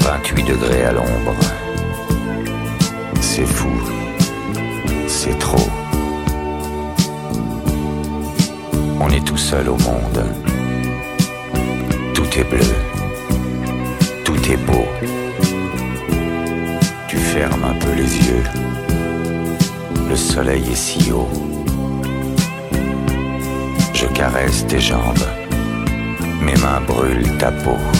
28 degrés à l'ombre. That peau.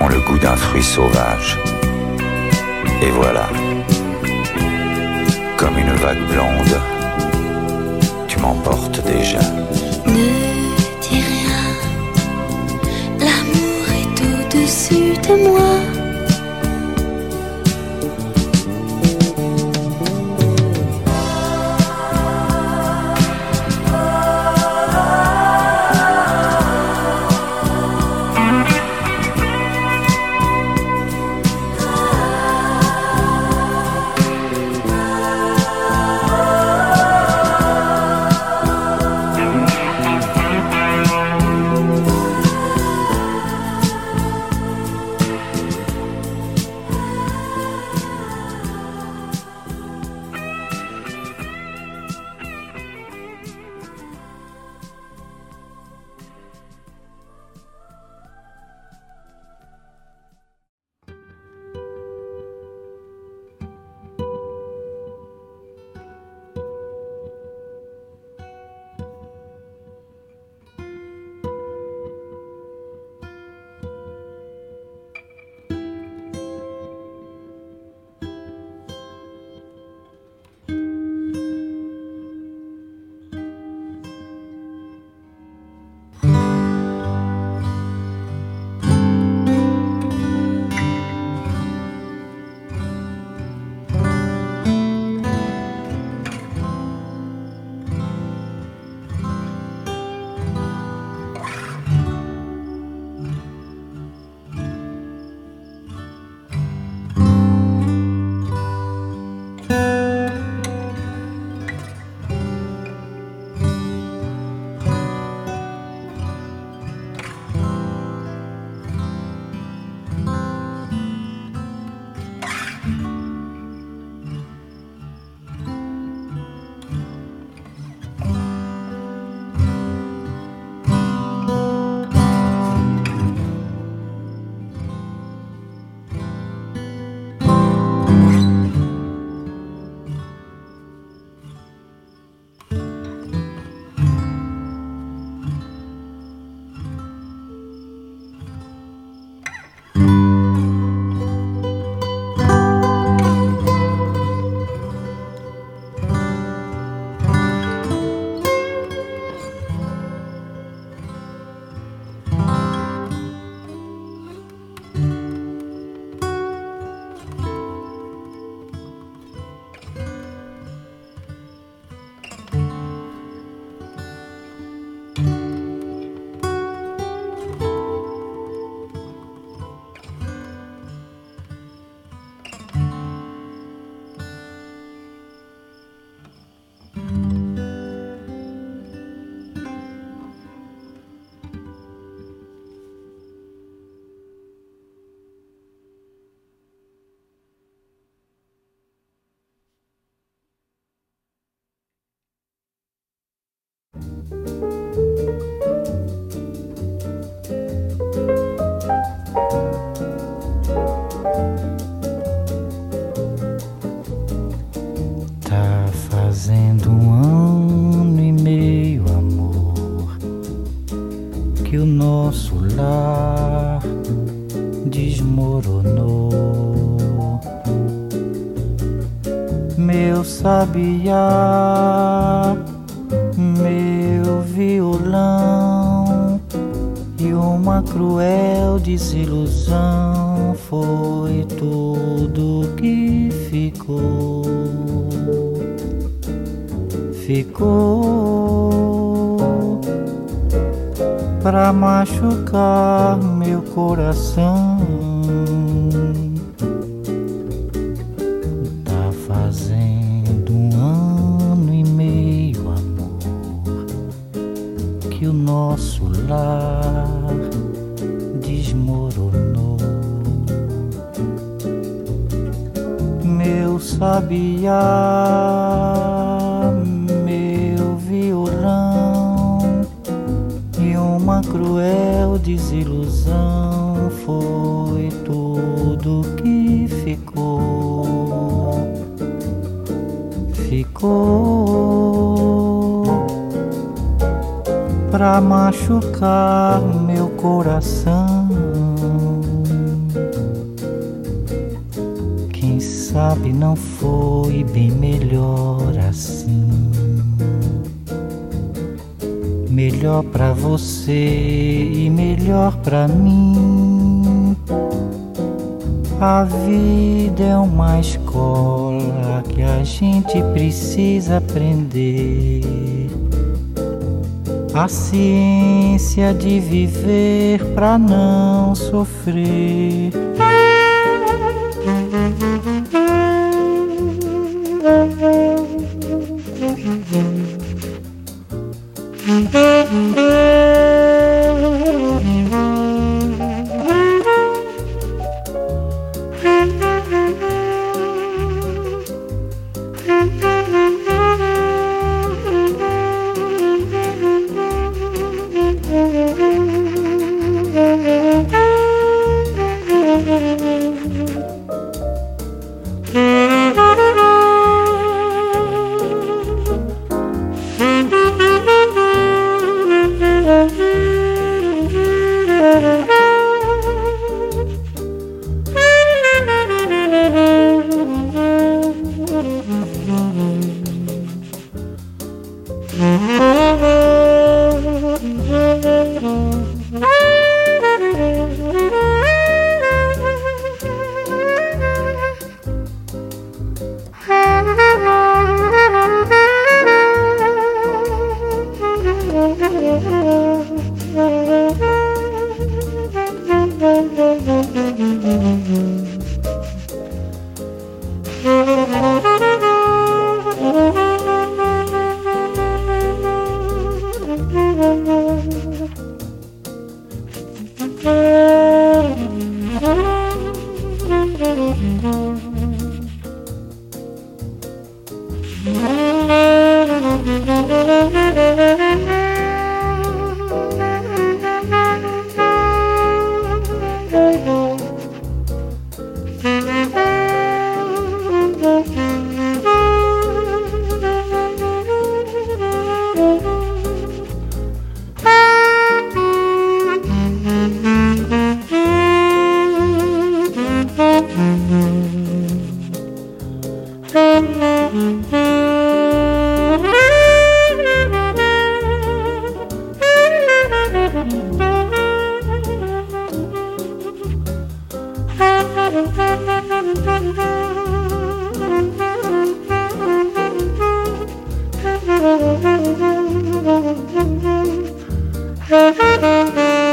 ont le goût d'un fruit sauvage. Et voilà, comme une vague blonde, tu m'emportes déjà. Ne dis rien, l'amour est au-dessus de moi. Sabiá, meu violão e uma cruel desilusão foi tudo que ficou. Ficou pra machucar meu coração. Lar desmoronou. Meu sabiá, machucar meu coração. Quem sabe não foi bem melhor assim. Melhor pra você e melhor pra mim. A vida é uma escola que a gente precisa aprender. A ciência de viver pra não sofrer. Mm-hmm. Silent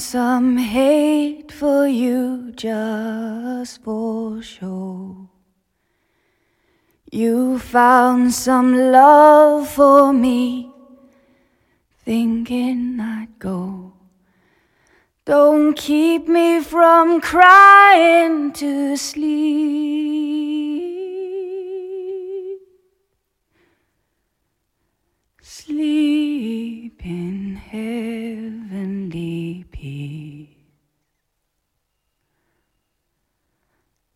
some hate for you just for show. You found some love for me, thinking I'd go. Don't keep me from crying to sleep. Sleep in heavenly peace.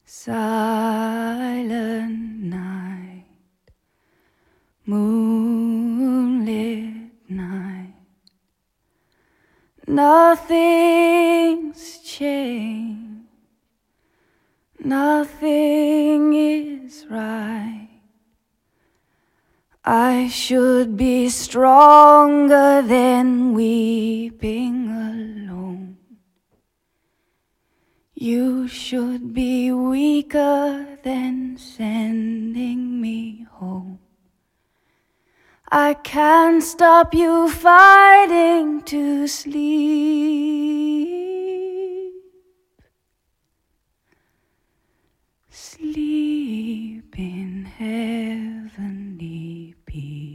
Silent night, moonlit night. Nothing's changed, nothing is right. I should be stronger than weeping alone. You should be weaker than sending me home. I can't stop you fighting to sleep. Sleep in heavenly peace.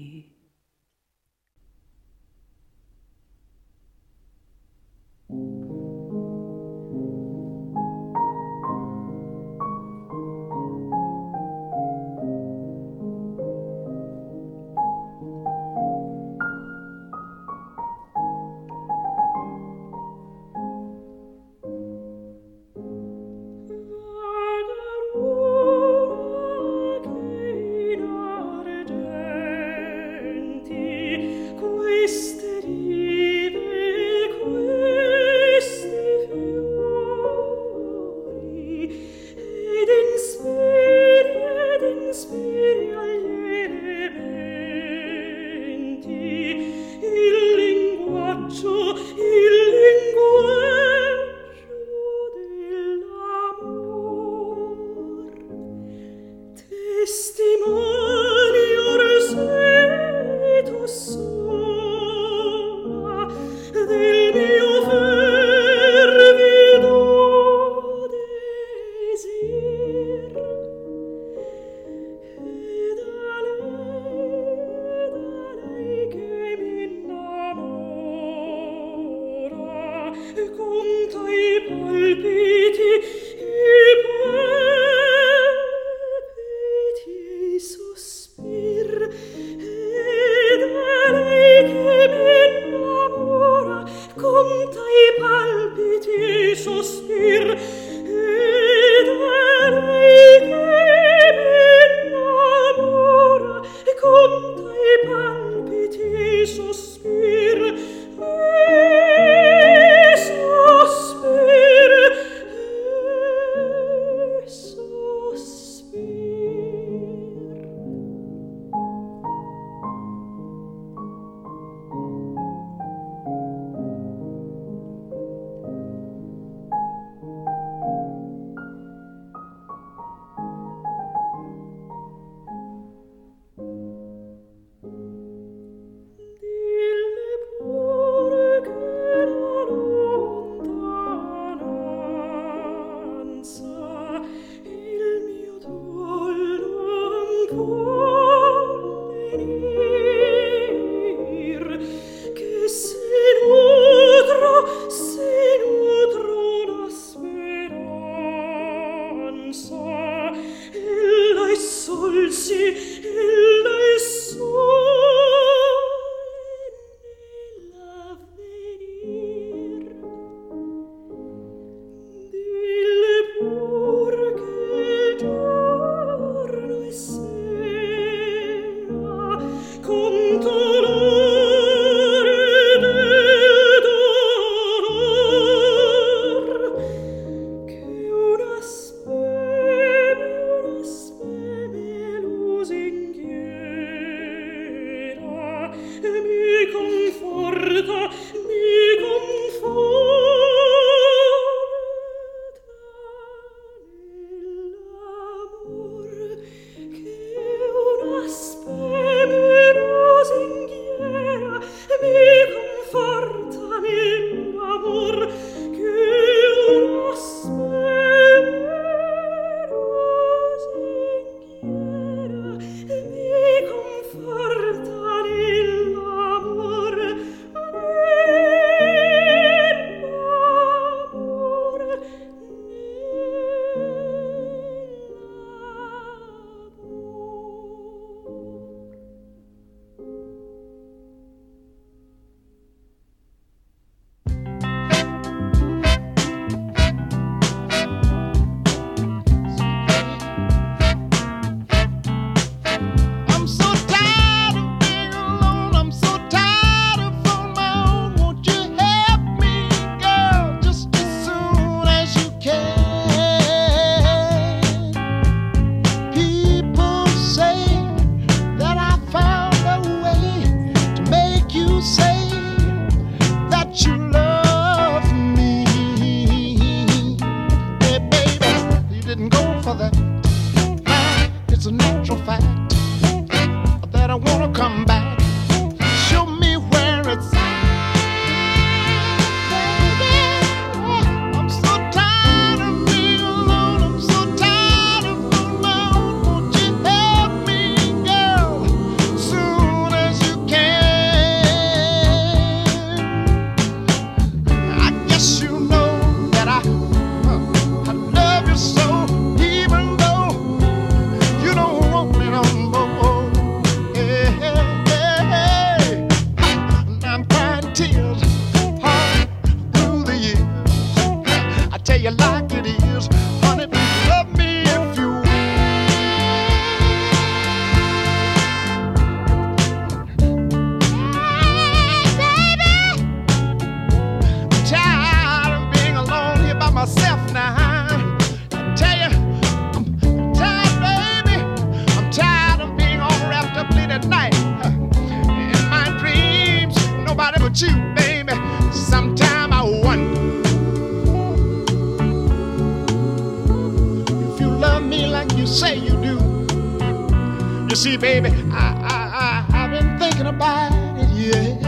You see, baby, I, I, I, I've been thinking about it, yeah.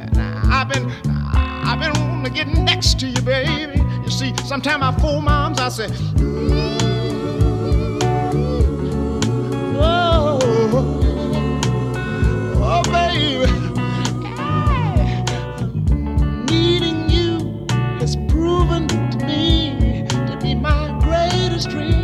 And I, I've been, I, I've been wanting to get next to you, baby. You see, sometimes I fool moms, I say, oh, oh, baby. Needing you has proven to me to be my greatest dream.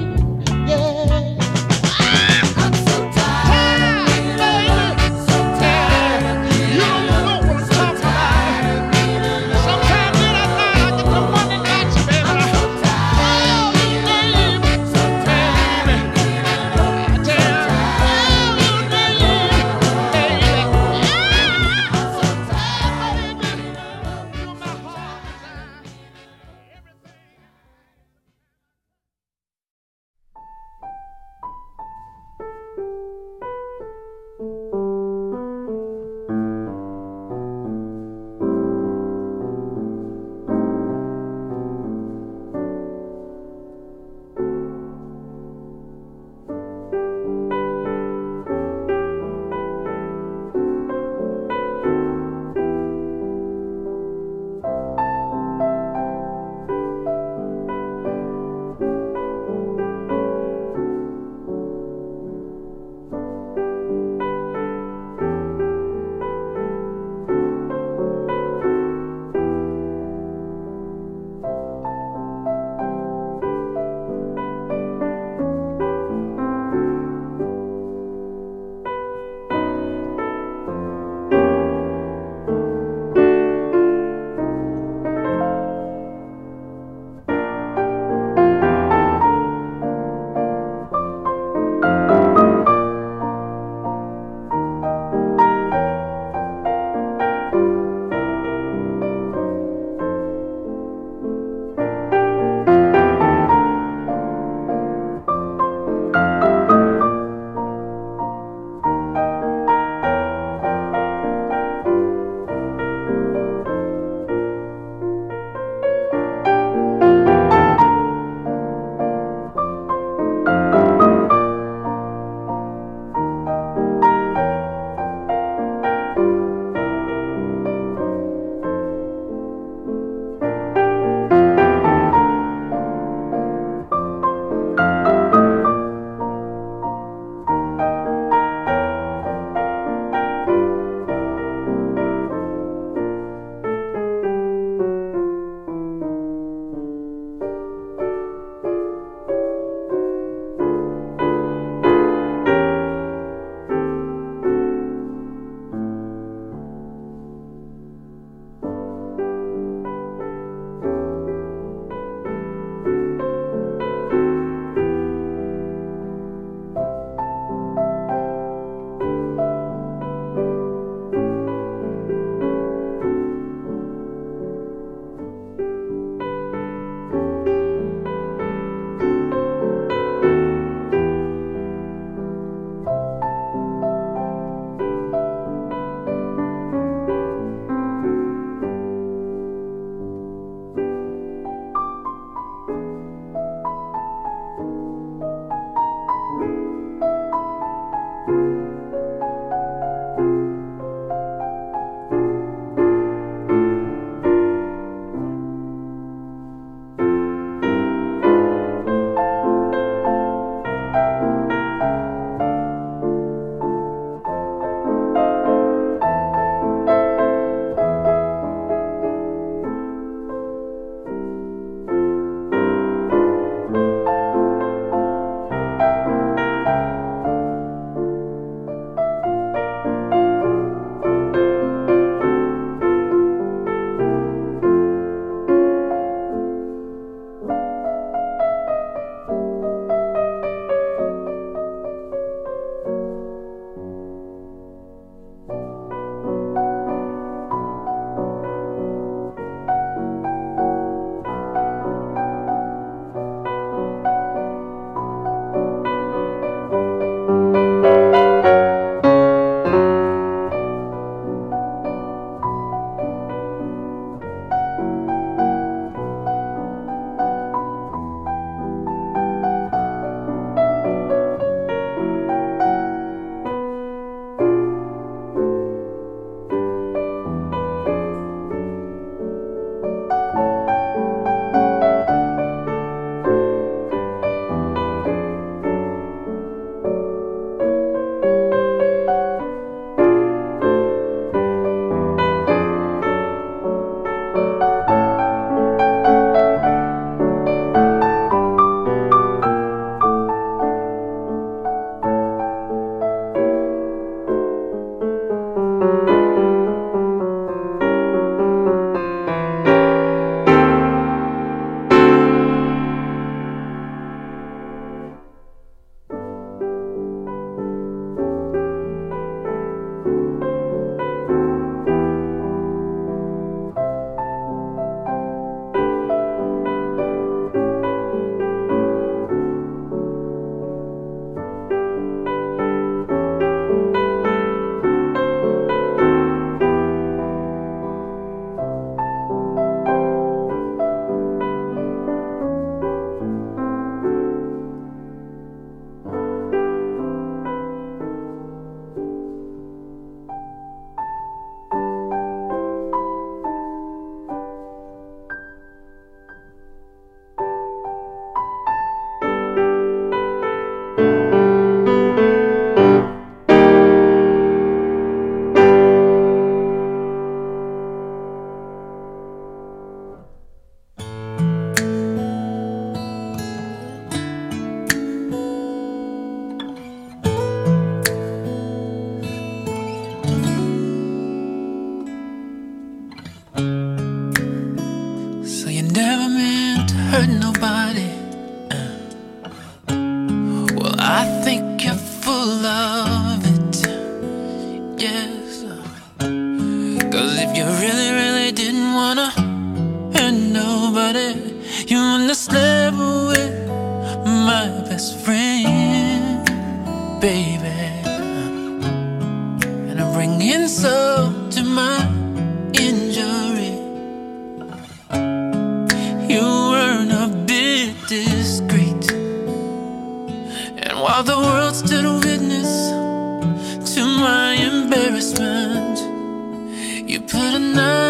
good enough